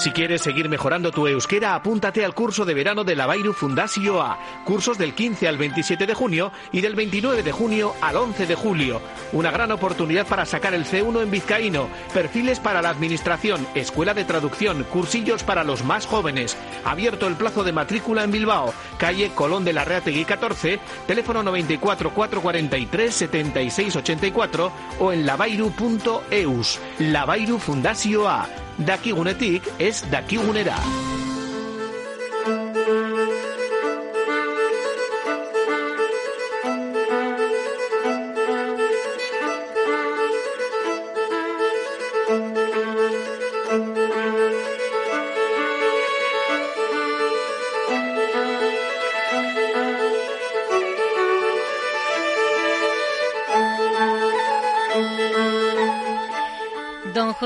Si quieres seguir mejorando tu euskera, apúntate al curso de verano de la Bairu Fundasio A. Cursos del 15 al 27 de junio y del 29 de junio al 11 de julio. Una gran oportunidad para sacar el C1 en vizcaíno, perfiles para la administración, escuela de traducción, cursillos para los más jóvenes. Abierto el plazo de matrícula en Bilbao, calle Colón de la Reategui 14, teléfono 94 443 76 84 o en lavairu.eus. La Bairu Fundasio A. dakigunetik des d'aquí Gunerà.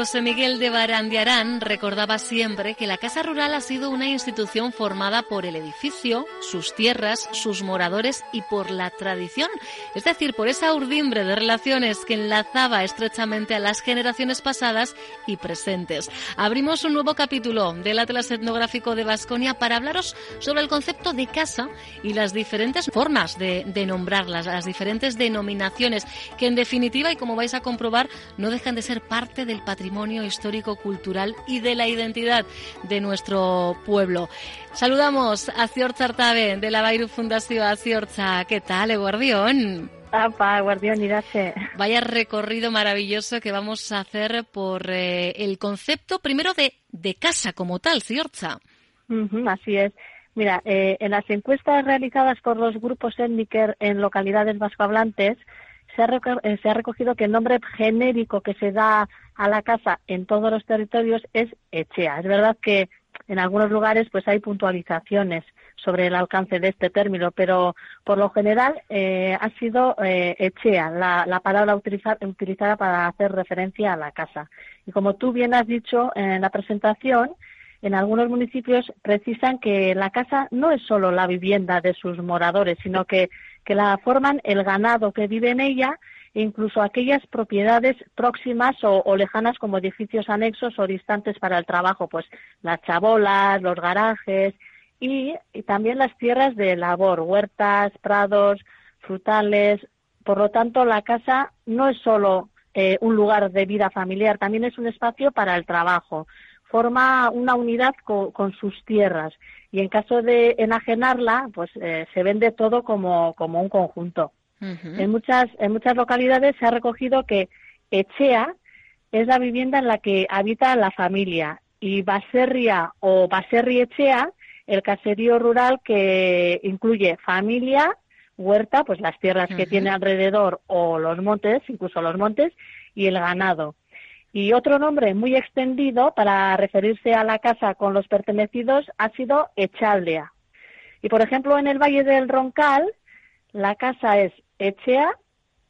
José Miguel de Barandiarán recordaba siempre que la Casa Rural ha sido una institución formada por el edificio, sus tierras, sus moradores y por la tradición, es decir, por esa urdimbre de relaciones que enlazaba estrechamente a las generaciones pasadas y presentes. Abrimos un nuevo capítulo del Atlas Etnográfico de Vasconia para hablaros sobre el concepto de casa y las diferentes formas de, de nombrarlas, las diferentes denominaciones, que en definitiva, y como vais a comprobar, no dejan de ser parte del patrimonio histórico, cultural y de la identidad de nuestro pueblo. Saludamos a Ciorcha Artabe de la Bairu Fundación Ciorcha. ¿Qué tal, Guardión? Apa, Guardión, irache. Vaya recorrido maravilloso que vamos a hacer por eh, el concepto primero de, de casa como tal, Ciorcha. Uh -huh, así es. Mira, eh, en las encuestas realizadas por los grupos étnicos en localidades vascohablantes, se ha, eh, se ha, recogido que el nombre genérico que se da a la casa en todos los territorios es Echea. Es verdad que en algunos lugares pues hay puntualizaciones sobre el alcance de este término, pero por lo general eh, ha sido eh, Echea la, la palabra utiliza, utilizada para hacer referencia a la casa. Y como tú bien has dicho en la presentación, en algunos municipios precisan que la casa no es solo la vivienda de sus moradores, sino que, que la forman el ganado que vive en ella e incluso aquellas propiedades próximas o, o, lejanas como edificios anexos o distantes para el trabajo, pues las chabolas, los garajes y, también las tierras de labor, huertas, prados, frutales. Por lo tanto, la casa no es solo eh, un lugar de vida familiar, también es un espacio para el trabajo forma una unidad con, con, sus tierras y en caso de enajenarla, pues eh, se vende todo como, como un conjunto. Uh -huh. en, muchas, en muchas localidades se ha recogido que Echea es la vivienda en la que habita la familia y Baserria o Baserri Echea, el caserío rural que incluye familia, huerta, pues las tierras uh -huh. que tiene alrededor o los montes, incluso los montes, y el ganado. Y otro nombre muy extendido para referirse a la casa con los pertenecidos ha sido Echaldea. Y por ejemplo, en el Valle del Roncal, la casa es Echea,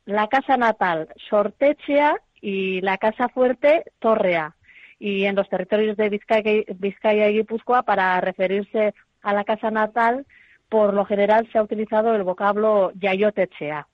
la casa natal Sortechea y la casa fuerte Torrea. Y en los territorios de Vizcaya, Vizcaya y Guipúzcoa, para referirse a la casa natal, por lo general se ha utilizado el vocablo Yayotechea.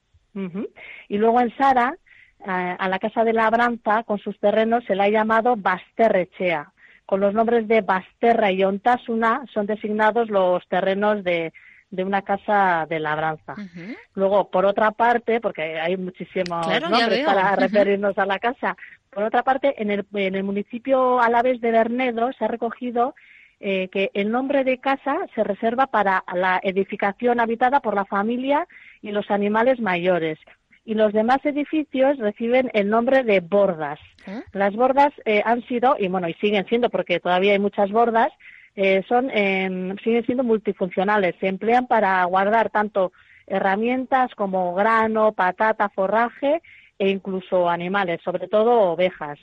Y luego en Sara, a la Casa de Labranza, con sus terrenos, se la ha llamado Basterrechea. Con los nombres de Basterra y Ontasuna son designados los terrenos de, de una casa de labranza. Uh -huh. Luego, por otra parte, porque hay muchísimos claro, nombres para uh -huh. referirnos a la casa, por otra parte, en el, en el municipio alavés de Bernedo se ha recogido eh, que el nombre de casa se reserva para la edificación habitada por la familia y los animales mayores y los demás edificios reciben el nombre de bordas. ¿Eh? Las bordas eh, han sido, y bueno, y siguen siendo, porque todavía hay muchas bordas, eh, son, eh, siguen siendo multifuncionales. Se emplean para guardar tanto herramientas como grano, patata, forraje e incluso animales, sobre todo ovejas.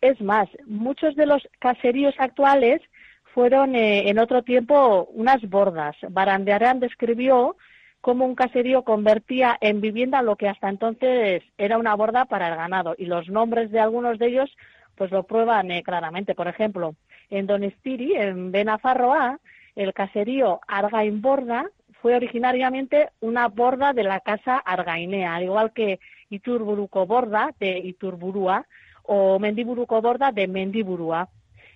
Es más, muchos de los caseríos actuales fueron eh, en otro tiempo unas bordas. Barandiarán describió cómo un caserío convertía en vivienda lo que hasta entonces era una borda para el ganado y los nombres de algunos de ellos pues lo prueban eh, claramente. Por ejemplo, en Donestiri, en Benafarroa, el caserío Argain Borda fue originariamente una borda de la casa argainea, al igual que Iturburuco Borda de Iturburúa o Mendiburuco Borda de Mendiburúa.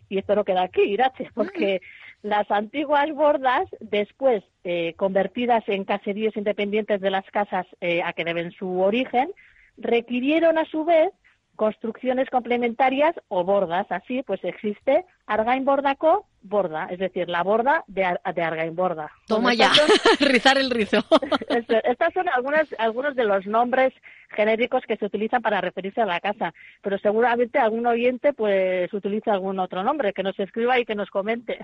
Y esto no queda aquí, Irache, porque. Las antiguas bordas, después eh, convertidas en caseríos independientes de las casas eh, a que deben su origen, requirieron a su vez construcciones complementarias o bordas. Así, pues existe Argain Bordaco borda, es decir, la borda de, de Argain Borda. Toma ya, rizar el rizo. Estas son algunas, algunos de los nombres genéricos que se utilizan para referirse a la casa, pero seguramente algún oyente pues utiliza algún otro nombre, que nos escriba y que nos comente.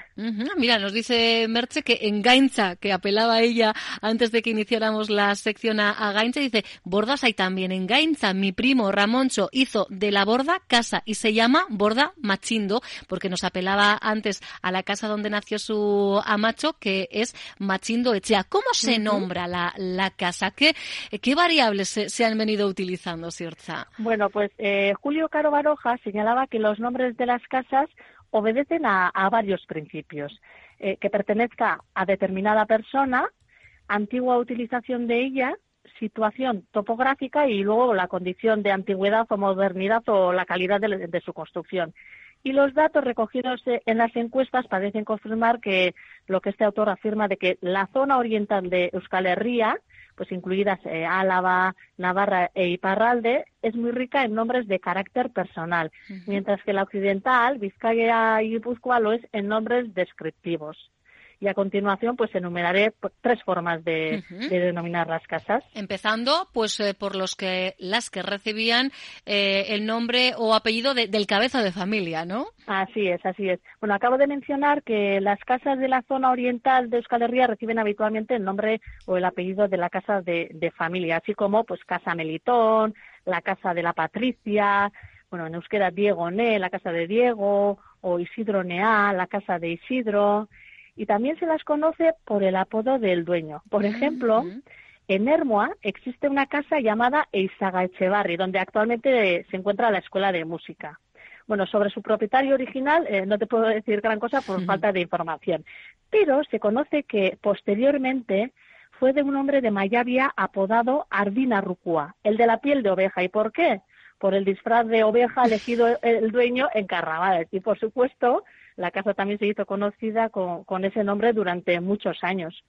Mira, nos dice Merche que en Gainza, que apelaba ella antes de que iniciáramos la sección a, a Gainza, dice, bordas hay también en Gainza, mi primo Ramoncho hizo de la borda casa y se llama borda machindo, porque nos apelaba antes a la casa donde nació su amacho, que es Machindo Echea. ¿Cómo se nombra la, la casa? ¿Qué, qué variables se, se han venido utilizando, Sirza? Bueno, pues eh, Julio Caro Baroja señalaba que los nombres de las casas obedecen a, varios principios. Eh, que pertenezca a determinada persona, antigua utilización de ella, situación topográfica y luego la condición de antigüedad o modernidad o la calidad de, su construcción. Y los datos recogidos en las encuestas parecen confirmar que lo que este autor afirma de que la zona oriental de Euskal Herria pues incluidas eh, Álava, Navarra e Iparralde, es muy rica en nombres de carácter personal, mientras que la occidental, Vizcaya y Guipúzcoa, lo es en nombres descriptivos y a continuación pues enumeraré tres formas de, denominar las casas. Empezando pues eh, por los que las que recibían eh, el nombre o apellido del cabeza de familia, ¿no? Así es, así es. Bueno, acabo de mencionar que las casas de la zona oriental de Euskal Herria reciben habitualmente el nombre o el apellido de la casa de, de familia, así como pues Casa Melitón, la Casa de la Patricia, bueno, en euskera Diego Ne, la Casa de Diego, o Isidro Nea, la Casa de Isidro, y también se las conoce por el apodo del dueño. Por ejemplo, en Hermoa existe una casa llamada Eizaga Echevarri, donde actualmente se encuentra la Escuela de Música. Bueno, sobre su propietario original eh, no te puedo decir gran cosa por falta de información, pero se conoce que posteriormente fue de un hombre de Mayavia apodado Ardina Rucua, el de la piel de oveja. ¿Y por qué? Por el disfraz de oveja elegido el dueño en carnavales. Y por supuesto, la casa también se hizo conocida con, ese nombre durante muchos años.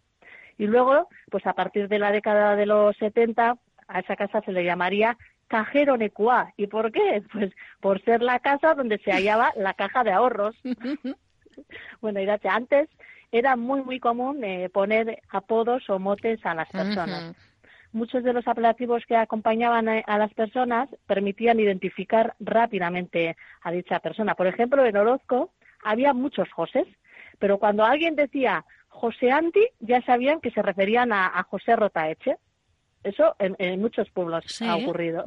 Y luego, pues a partir de la década de los 70, a esa casa se le llamaría Cajero Necuá. ¿Y por qué? Pues por ser la casa donde se hallaba la caja de ahorros. bueno, y antes era muy, muy común eh, poner apodos o motes a las personas. Muchos de los apelativos que acompañaban a, las personas permitían identificar rápidamente a dicha persona. Por ejemplo, en Orozco había muchos Josés, pero cuando alguien decía José Anti, ya sabían que se referían a, José Rotaeche. Eso en, muchos pueblos ha ocurrido.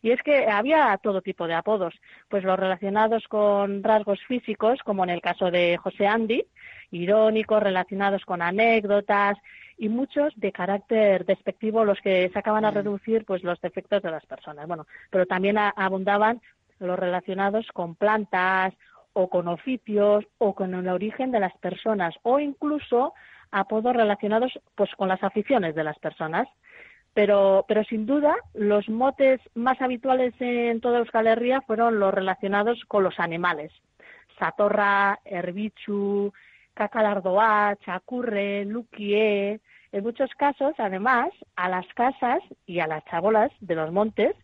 Y es que había todo tipo de apodos, pues los relacionados con rasgos físicos, como en el caso de José Andy, irónicos, relacionados con anécdotas, y muchos de carácter despectivo, los que se acaban a mm. reducir pues los defectos de las personas. Bueno, pero también abundaban los relacionados con plantas o con oficios o con el origen de las personas o incluso apodos relacionados pues con las aficiones de las personas. Pero, pero sin duda los motes más habituales en toda Euskal Herria fueron los relacionados con los animales. Satorra, Herbichu, Cacalardoa, Chacurre, Luquie. En muchos casos, además, a las casas y a las chabolas de los montes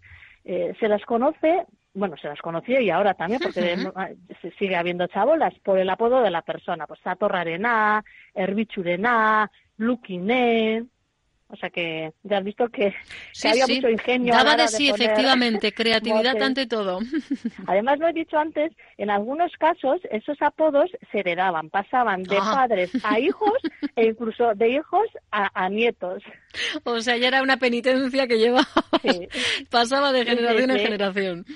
eh, se las conoce bueno, se las conocía y ahora también, porque se sigue habiendo chabolas, por el apodo de la persona, pues Satorrarena, Herbichurena, Luquiné, o sea que ya has visto que, había mucho ingenio. Daba de sí, efectivamente, creatividad ante todo. Además, lo he dicho antes, en algunos casos esos apodos se heredaban, pasaban de ah. padres a hijos e incluso de hijos a, nietos. O sea, ya era una penitencia que llevaba, pasaba de generación en generación.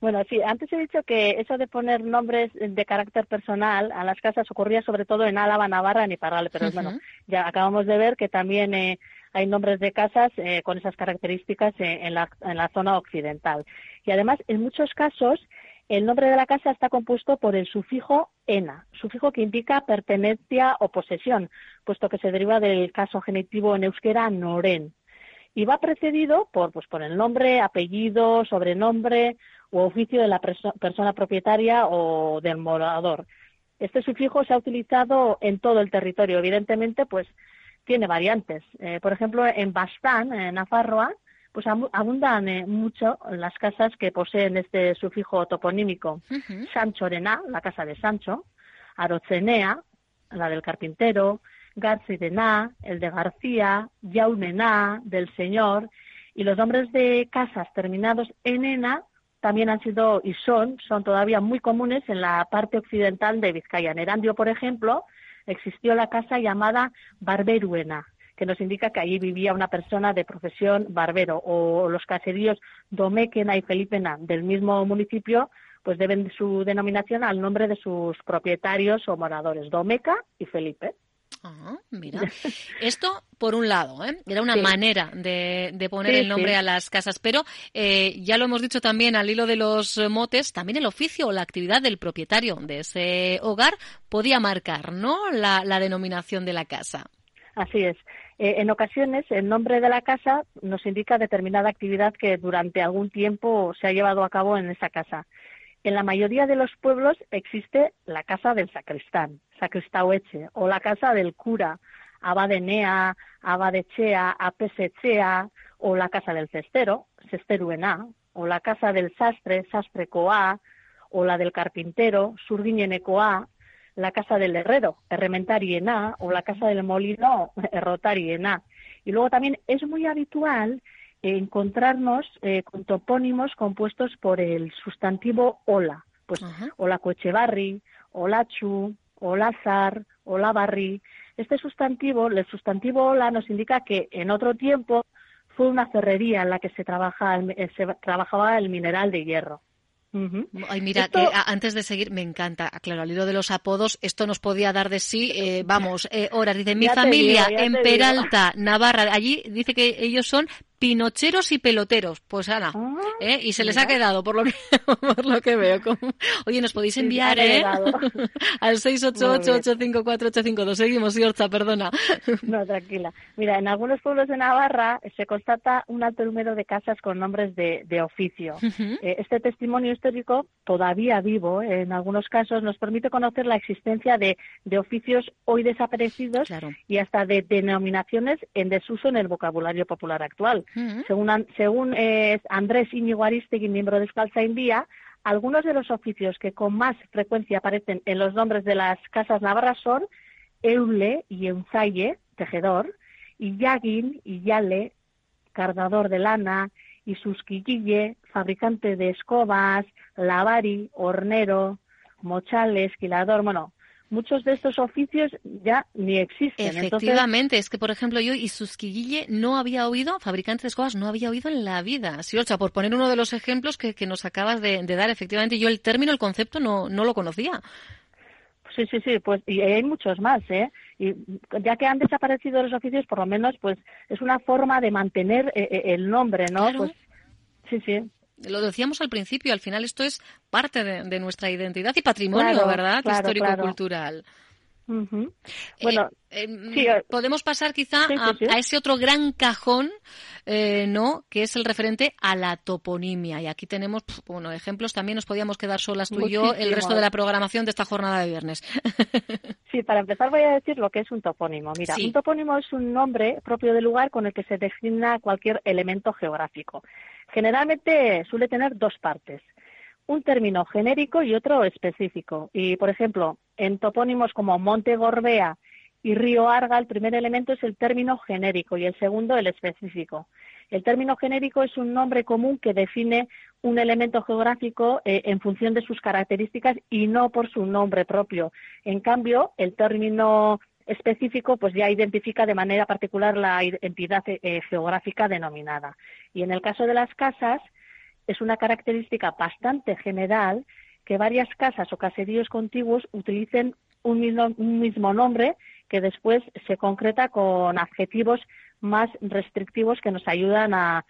Bueno, sí, antes he dicho que eso de poner nombres de carácter personal a las casas ocurría sobre todo en Álava, Navarra y Parral, pero bueno, ya acabamos de ver que también eh, hay nombres de casas eh, con esas características eh, en, la, en la zona occidental. Y además, en muchos casos, el nombre de la casa está compuesto por el sufijo ena, sufijo que indica pertenencia o posesión, puesto que se deriva del caso genitivo en euskera noren. Y va precedido por, pues, por el nombre, apellido, sobrenombre u oficio de la persona propietaria o del morador. Este sufijo se ha utilizado en todo el territorio. Evidentemente, pues tiene variantes. Eh, por ejemplo, en Bastán, en Nafarroa, pues abundan eh, mucho las casas que poseen este sufijo toponímico. Sancho Sancho la casa de Sancho, Arocenea, la del carpintero, Garcidená, el de García, Yaunená, del señor, y los nombres de casas terminados en ena también han sido y son, son todavía muy comunes en la parte occidental de Vizcaya. En Erandio, por ejemplo, existió la casa llamada Barberuena, que nos indica que allí vivía una persona de profesión barbero, o los caseríos Domequena y Felipena del mismo municipio, pues deben su denominación al nombre de sus propietarios o moradores, Domeca y Felipe. Ah, mira. Esto, por un lado, ¿eh? era una manera de, poner el nombre a las casas, pero eh, ya lo hemos dicho también al hilo de los motes, también el oficio o la actividad del propietario de ese hogar podía marcar, ¿no? La, denominación de la casa. Así es. Eh, en ocasiones, el nombre de la casa nos indica determinada actividad que durante algún tiempo se ha llevado a cabo en esa casa. En la mayoría de los pueblos existe la casa del sacristán, sacristaueche, o la casa del cura, abadenea, abadechea, apesechea, o la casa del cestero, cesteruena, o la casa del sastre, sastrecoa, o la del carpintero, surguiñenecoa, la casa del herrero, herrementariena, o la casa del molino, errotariena. Y luego también es muy habitual encontrarnos eh, con topónimos compuestos por el sustantivo hola, pues hola cochebarri, hola chu, hola zar, hola barri. Este sustantivo, el sustantivo hola nos indica que en otro tiempo fue una ferrería en la que se, trabaja, eh, se trabajaba el mineral de hierro. Ay, mira, eh, antes de seguir, me encanta, claro, al hilo de los apodos, esto nos podía dar de sí, eh, vamos, eh, horas. Dice, mi familia en Peralta, Navarra, allí dice que ellos son pinocheros y peloteros. Pues Ana, ah, ¿eh? y se les ha quedado, por lo que, por lo que veo. Oye, nos podéis enviar ¿eh? al 688-854-852. Seguimos, Yorcha, perdona. No, tranquila. Mira, en algunos pueblos de Navarra se constata un alto número de casas con nombres de, de oficio. Eh, este testimonio histórico, todavía vivo en algunos casos, nos permite conocer la existencia de, de oficios hoy desaparecidos y hasta de denominaciones en desuso en el vocabulario popular actual. Según, según eh, Andrés Íñigo Aristegui, miembro de Escalza India, algunos de los oficios que con más frecuencia aparecen en los nombres de las casas navarras son Eule y Eunzaye, tejedor, y Yagin y Yale, cardador de lana, y Susquillille, fabricante de escobas, lavari, hornero, mochal, esquilador, bueno, muchos de estos oficios ya ni existen. Efectivamente, es que por ejemplo yo y Susquille no había oído, fabricante de escobas, no había oído en la vida. Sí, sea, por poner uno de los ejemplos que, nos acabas de, dar, efectivamente yo el término, el concepto no, no lo conocía. Sí, sí, sí, pues y hay muchos más, ¿eh? Y ya que han desaparecido los oficios, por lo menos, pues es una forma de mantener eh, eh, el nombre, ¿no? Pues, sí, sí. Lo decíamos al principio, al final esto es parte de, nuestra identidad y patrimonio, ¿verdad? Histórico-cultural. Bueno, eh, eh, podemos pasar quizá a, ese otro gran cajón, eh, ¿no? Que es el referente a la toponimia. Y aquí tenemos, bueno, ejemplos. También nos podíamos quedar solas tú y yo el resto de la programación de esta jornada de viernes. sí, para empezar voy a decir lo que es un topónimo. Mira, un topónimo es un nombre propio del lugar con el que se designa cualquier elemento geográfico. Generalmente suele tener dos partes un término genérico y otro específico. Y, por ejemplo, en topónimos como Monte Gorbea y Río Arga, el primer elemento es el término genérico y el segundo el específico. El término genérico es un nombre común que define un elemento geográfico eh, en función de sus características y no por su nombre propio. En cambio, el término específico pues ya identifica de manera particular la entidad eh, geográfica denominada. Y en el caso de las casas, es una característica bastante general que varias casas o caseríos contiguos utilicen un mismo, nombre que después se concreta con adjetivos más restrictivos que nos ayudan a,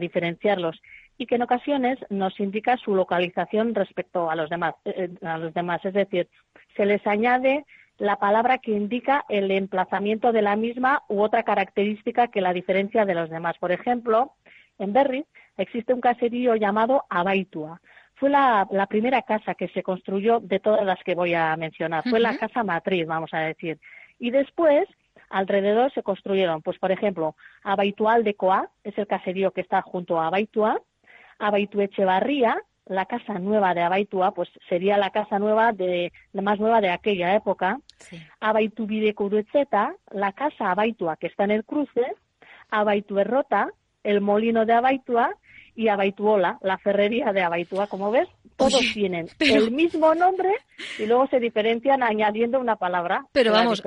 diferenciarlos y que en ocasiones nos indica su localización respecto a los demás, eh, eh, a los demás. Es decir, se les añade la palabra que indica el emplazamiento de la misma u otra característica que la diferencia de los demás. Por ejemplo, en Berry existe un caserío llamado Abaitua. Fue la, primera casa que se construyó de todas las que voy a mencionar. Fue la casa matriz, vamos a decir. Y después, alrededor se construyeron, pues por ejemplo, Abaitual de Coa, es el caserío que está junto a Abaitua, Abaituechevarría, la casa nueva de Abaitua, pues sería la casa nueva de la más nueva de aquella época. Sí. Curuetzeta, la casa Abaitua que está en el cruce, Abaituerrota, el molino de Abaitua y Abaituola, la ferrería de Abaitua, como ves, todos tienen el mismo nombre y luego se diferencian añadiendo una palabra. Pero vamos,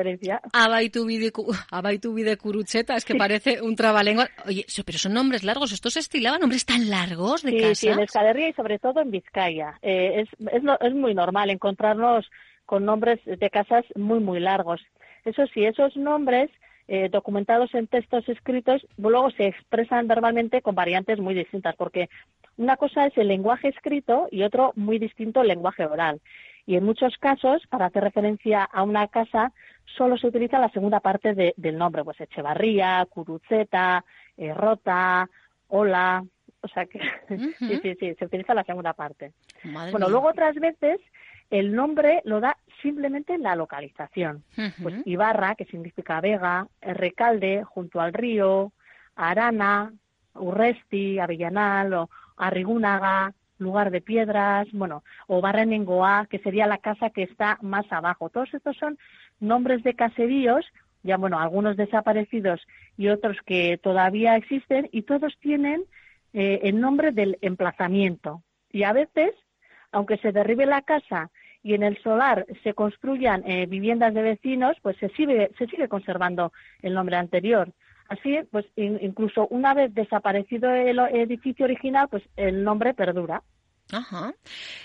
Abaitubi de Curucheta, es que parece un trabalengua. Oye, pero son nombres largos, ¿estos se estilaban nombres tan largos de sí, Sí, en Escadería y sobre todo en Vizcaya. Eh, es, es, es muy normal encontrarnos con nombres de casas muy, muy largos. Eso sí, esos nombres eh, documentados en textos escritos, luego se expresan verbalmente con variantes muy distintas, porque una cosa es el lenguaje escrito y otro muy distinto el lenguaje oral. Y en muchos casos, para hacer referencia a una casa, solo se utiliza la segunda parte del nombre, pues Echevarría, Curuceta, eh, Rota, Hola, o sea que sí, sí, sí, se utiliza la segunda parte. bueno, luego otras veces el nombre lo da simplemente la localización. Pues Ibarra, que significa Vega, Recalde, junto al río, Arana, Urresti, Avellanal, o Arrigúnaga, lugar de piedras, bueno, o Barrenengoa, que sería la casa que está más abajo. Todos estos son nombres de caseríos, ya bueno, algunos desaparecidos y otros que todavía existen, y todos tienen eh, el nombre del emplazamiento. Y a veces, aunque se derribe la casa y en el solar se construyan eh, viviendas de vecinos, pues se sigue, se sigue conservando el nombre anterior. Así, pues incluso una vez desaparecido el edificio original, pues el nombre perdura. Ajá.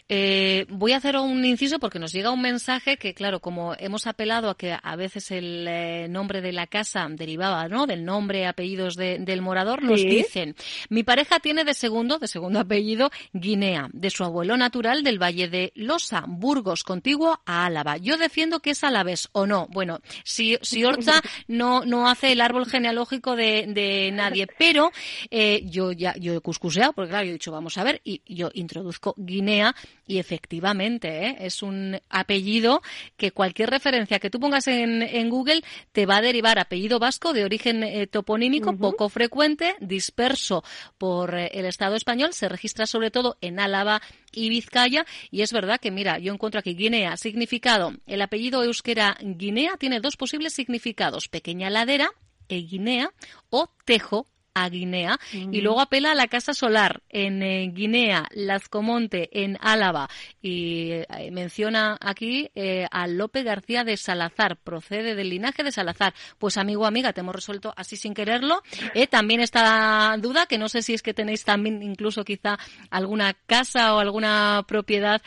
Eh, voy a hacer un inciso porque nos llega un mensaje que, claro, como hemos apelado a que a veces el eh, nombre de la casa derivaba, ¿no? Del nombre, apellidos del morador, nos dicen, mi pareja tiene de segundo, de segundo apellido, Guinea, de su abuelo natural del Valle de Losa, Burgos, contiguo a Álava. Yo defiendo que es alavés o no. Bueno, si, si Orza no, no hace el árbol genealógico de, de nadie, pero eh, yo ya, yo he cuscuseado, porque claro, yo he dicho, vamos a ver, y yo introduzco Guinea y efectivamente ¿eh? es un apellido que cualquier referencia que tú pongas en, Google te va a derivar apellido vasco de origen eh, toponímico poco frecuente, disperso por eh, el Estado español, se registra sobre todo en Álava y Vizcaya. Y es verdad que mira, yo encuentro aquí Guinea significado, el apellido euskera Guinea tiene dos posibles significados, pequeña ladera e Guinea o tejo a Guinea y luego apela a la Casa Solar en eh, Guinea, Las Comonte en Álava y eh, menciona aquí eh, a Lope García de Salazar, procede del linaje de Salazar. Pues amigo, amiga, te hemos resuelto así sin quererlo. también esta duda, que no sé si es que tenéis también incluso quizá alguna casa o alguna propiedad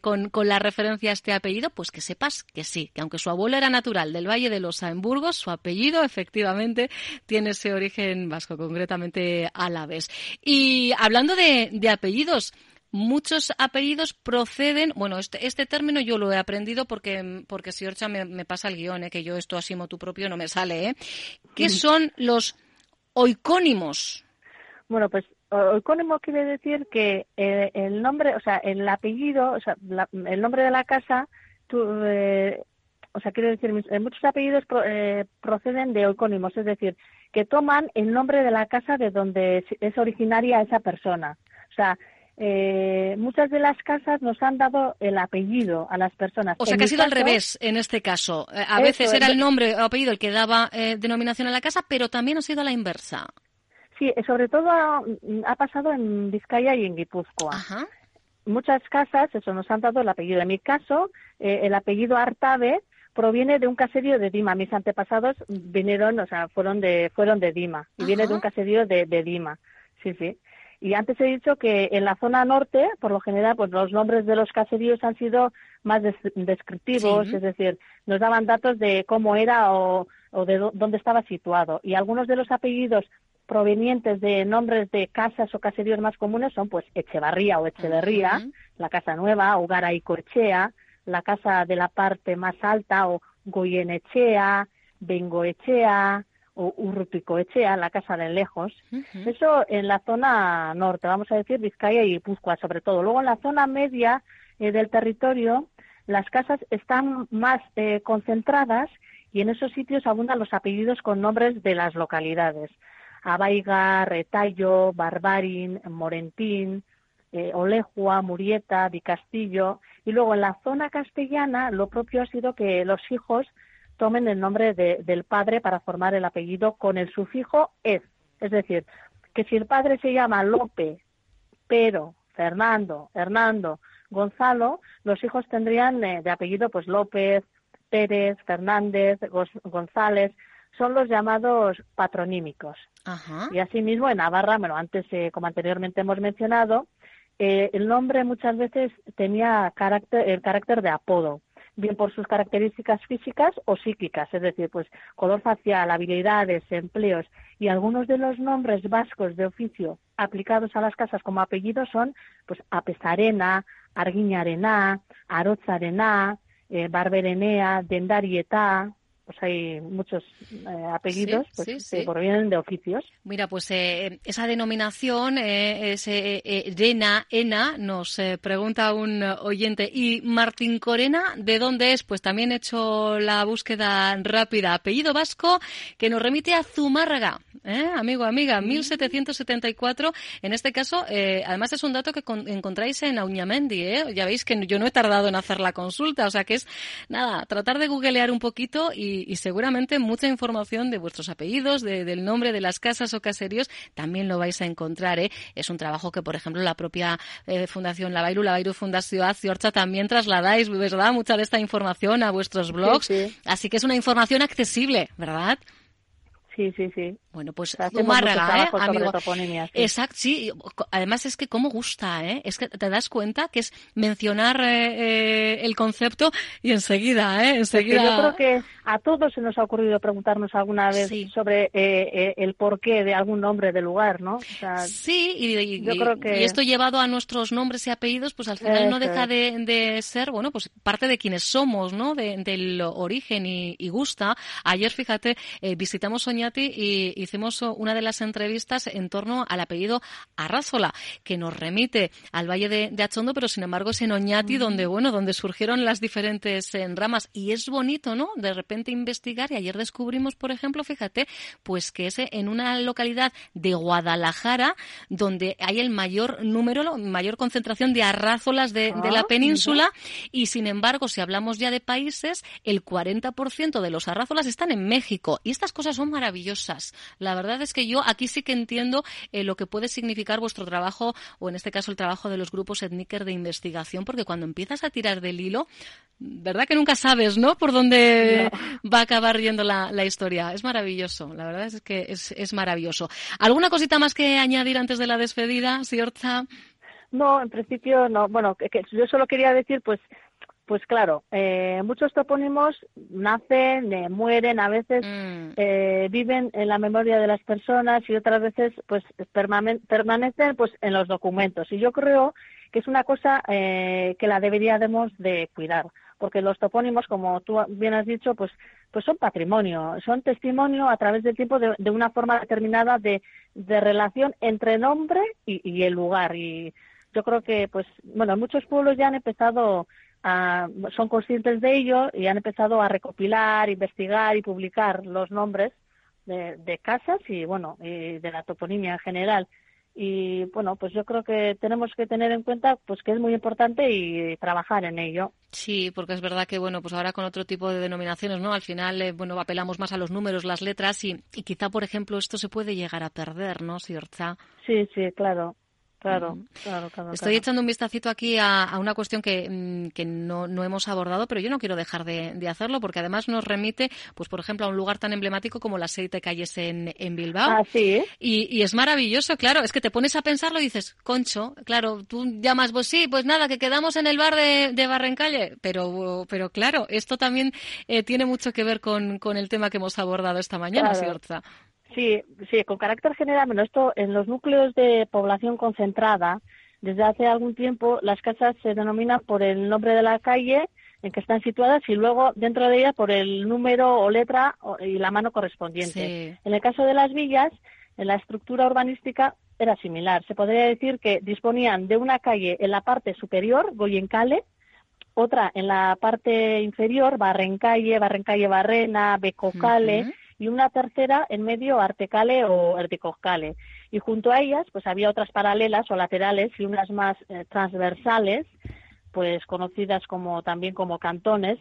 con, con la referencia a este apellido, pues que sepas que sí, que aunque su abuelo era natural del Valle de los Aemburgos, su apellido efectivamente tiene ese origen vasco, concretamente Alaves. Y hablando de, apellidos, muchos apellidos proceden, bueno, este, este, término yo lo he aprendido porque, porque si Orcha me, pasa el guion, ¿eh? que yo esto así tu propio no me sale, ¿eh? ¿Qué son los oicónimos? Bueno, pues oicónimo quiere decir que eh, el nombre, o sea, el apellido, o sea, el nombre de la casa, eh, o sea, quiere decir, muchos apellidos eh, proceden de oicónimos, es decir, que toman el nombre de la casa de donde es originaria esa persona. O sea, eh, muchas de las casas nos han dado el apellido a las personas. O sea, que ha sido al revés en este caso. Eh, a veces era el nombre o apellido el que daba eh, denominación a la casa, pero también ha sido a la inversa. Sí, sobre todo ha, pasado en Vizcaya y en Guipúzcoa. Muchas casas, eso, nos han dado el apellido. En mi caso, el apellido Artabe proviene de un caserío de Dima. Mis antepasados vinieron, o sea, fueron de, fueron de Dima y viene de un caserío de, de Dima. Sí, sí. Y antes he dicho que en la zona norte, por lo general, pues los nombres de los caseríos han sido más descriptivos, es decir, nos daban datos de cómo era o, de dónde estaba situado. Y algunos de los apellidos provenientes de nombres de casas o caseríos más comunes son pues Echevarría o Echeverría, la casa nueva, o Garaicoechea, la casa de la parte más alta, o Goyenechea, Bengoechea, o Urruticoechea, la casa de lejos. Eso en la zona norte, vamos a decir Vizcaya y Guipúzcoa sobre todo. Luego en la zona media eh, del territorio las casas están más eh, concentradas y en esos sitios abundan los apellidos con nombres de las localidades. Abaiga, Retallo, Barbarín, Morentín, eh, Olejua, Murieta, Vicastillo. Y luego en la zona castellana lo propio ha sido que los hijos tomen el nombre del padre para formar el apellido con el sufijo es. Es decir, que si el padre se llama Lope, Pero, Fernando, Hernando, Gonzalo, los hijos tendrían eh, de apellido pues López, Pérez, Fernández, González, son los llamados patronímicos. Y asimismo en Navarra, bueno, antes, eh, como anteriormente hemos mencionado, eh, el nombre muchas veces tenía carácter, el carácter de apodo, bien por sus características físicas o psíquicas, es decir, pues color facial, habilidades, empleos y algunos de los nombres vascos de oficio aplicados a las casas como apellidos son pues Apesarena, Arguiñarena, Arotzarena, eh, Barberenea, Dendarieta, pues hay muchos eh, apellidos pues, que provienen de oficios. Mira, pues eh, esa denominación, eh, ese Rena, Ena, nos pregunta un oyente. ¿Y Martín Corena, de dónde es? Pues también he hecho la búsqueda rápida. Apellido vasco que nos remite a Zumárraga. Amigo, amiga, 1774. Mm. En este caso, además es un dato que encontráis en Auñamendi. Ya veis que yo no he tardado en hacer la consulta. O sea que es, nada, tratar de googlear un poquito y y, seguramente mucha información de vuestros apellidos, del nombre de las casas o caseríos, también lo vais a encontrar. ¿eh? Es un trabajo que, por ejemplo, la propia eh, Fundación Lavairu, Lavairu Fundación Aciorcha, también trasladáis, ¿verdad? Mucha de esta información a vuestros blogs. Así que es una información accesible, ¿verdad? Sí, sí, sí. Bueno, pues Zumárraga, ¿eh, amigo? Exacto, sí. Además es que cómo gusta, ¿eh? Es que te das cuenta que es mencionar eh, eh el concepto y enseguida, ¿eh? Enseguida... Yo creo que a todos se nos ha ocurrido preguntarnos alguna vez sobre eh, eh, el porqué de algún nombre de lugar, ¿no? sí, y, yo creo que... y, esto llevado a nuestros nombres y apellidos, pues al final no deja de, ser, bueno, pues parte de quienes somos, ¿no? del origen y, gusta. Ayer, fíjate, visitamos Soñati y hicimos una de las entrevistas en torno al apellido Arrázola, que nos remite al Valle de, Achondo, pero sin embargo es en Oñati donde, bueno, donde surgieron las diferentes eh, ramas. Y es bonito, ¿no? De repente investigar y ayer descubrimos, por ejemplo, fíjate, pues que es en una localidad de Guadalajara donde hay el mayor número, la mayor concentración de arrázolas de, la ah, península y sin embargo, si hablamos ya de países, el 40% de los arrázolas están en México y estas cosas son maravillosas. La verdad es que yo aquí sí que entiendo eh, lo que puede significar vuestro trabajo, o en este caso el trabajo de los grupos etniker de investigación, porque cuando empiezas a tirar del hilo, verdad que nunca sabes, ¿no? Por dónde va a acabar yendo la, historia. Es maravilloso, la verdad es que es, maravilloso. ¿Alguna cosita más que añadir antes de la despedida, Siorza? No, en principio no. Bueno, yo solo quería decir, pues, pues claro, eh, muchos topónimos nacen, eh, mueren, a veces mm. eh, viven en la memoria de las personas y otras veces pues permanecen pues en los documentos. Y yo creo que es una cosa que la deberíamos de cuidar, porque los topónimos, como tú bien has dicho, pues pues son patrimonio, son testimonio a través del tiempo de, una forma determinada de, relación entre nombre y, y el lugar. Y yo creo que pues bueno, muchos pueblos ya han empezado son conscientes de ello y han empezado a recopilar, investigar y publicar los nombres de, casas y bueno de la toponimia en general. Y bueno pues yo creo que tenemos que tener en cuenta pues que es muy importante y trabajar en ello. Sí porque es verdad que bueno pues ahora con otro tipo de denominaciones no al final eh, bueno apelamos más a los números las letras y, y, quizá por ejemplo esto se puede llegar a perder no cierta sí sí claro Claro, claro, claro. Estoy echando un vistacito aquí a, una cuestión que, mm, que no, no, hemos abordado, pero yo no quiero dejar de, de, hacerlo porque además nos remite, pues por ejemplo, a un lugar tan emblemático como las Siete Calles en, en Bilbao. Ah, sí. Y, y, es maravilloso, claro. Es que te pones a pensarlo y dices, concho, claro, tú llamas, pues sí, pues nada, que quedamos en el bar de, de Barrencalle. Pero, pero claro, esto también eh, tiene mucho que ver con, con, el tema que hemos abordado esta mañana, claro. Sí, sí, con carácter general, bueno, esto en los núcleos de población concentrada, desde hace algún tiempo las casas se denominan por el nombre de la calle en que están situadas y luego dentro de ellas por el número o letra y la mano correspondiente. Sí. En el caso de las villas, en la estructura urbanística era similar. Se podría decir que disponían de una calle en la parte superior, Goyencale, otra en la parte inferior, Barrencalle, Barrencalle Barrena, Becocale, uh -huh y una tercera en medio Artecale o Erticoscale. Y junto a ellas, pues había otras paralelas o laterales y unas más eh, transversales, pues conocidas como también como cantones.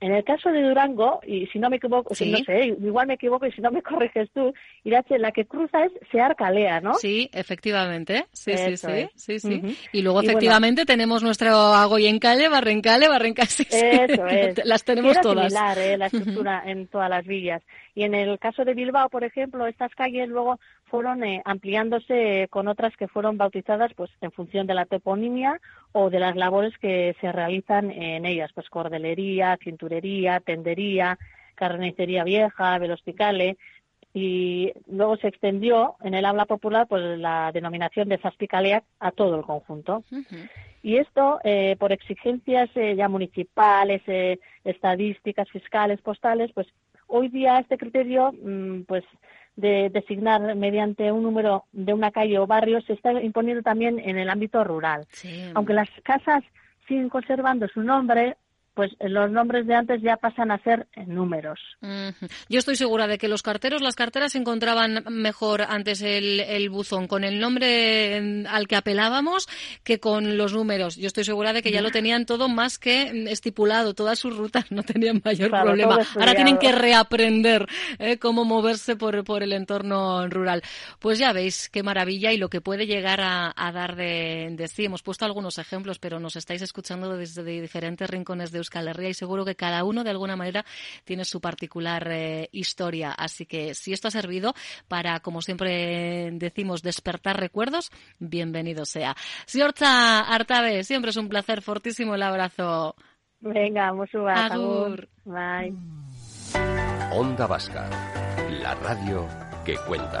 En el caso de Durango, y si no me equivoco, ¿Sí? si no sé, igual me equivoco y si no me corriges tú, Irache, la que cruza es Searcalea, ¿no? Sí, efectivamente. Sí, Eso sí, sí, sí, sí. Uh -huh. Y luego, Y efectivamente, tenemos nuestro Agoyencalle, Barrencale, Barrencale. Sí, sí. Eso es. Las tenemos Era todas. similar eh, la estructura en todas las villas. Y en el caso de Bilbao, por ejemplo, estas calles luego fueron eh, ampliándose con otras que fueron bautizadas pues en función de la toponimia o de las labores que se realizan en ellas, pues cordelería, tendería, carnicería vieja, velosticale y luego se extendió en el habla popular pues la denominación de Zaspicalea a todo el conjunto. Uh -huh. Y esto, eh, por exigencias eh, ya municipales, eh, estadísticas, fiscales, postales, pues hoy día este criterio, mmm, pues de designar mediante un número de una calle o barrio se está imponiendo también en el ámbito rural. Sí. Aunque las casas siguen conservando su nombre, pues los nombres de antes ya pasan a ser números. Uh -huh. Yo estoy segura de que los carteros, las carteras encontraban mejor antes el, el, buzón con el nombre al que apelábamos que con los números. Yo estoy segura de que ya lo tenían todo más que estipulado, todas sus rutas no tenían mayor claro, problema. Ahora tienen que reaprender eh, cómo moverse por, por, el entorno rural. Pues ya veis qué maravilla y lo que puede llegar a, a dar de, de sí. Hemos puesto algunos ejemplos, pero nos estáis escuchando desde diferentes rincones de Euskal Herria y seguro que cada uno de alguna manera tiene su particular eh, historia. Así que si esto ha servido para, como siempre decimos, despertar recuerdos, bienvenido sea. Siorcha Artabe, siempre es un placer, fortísimo el abrazo. Venga, Mosua. Agur. Bye. Onda Vasca, la radio que cuenta.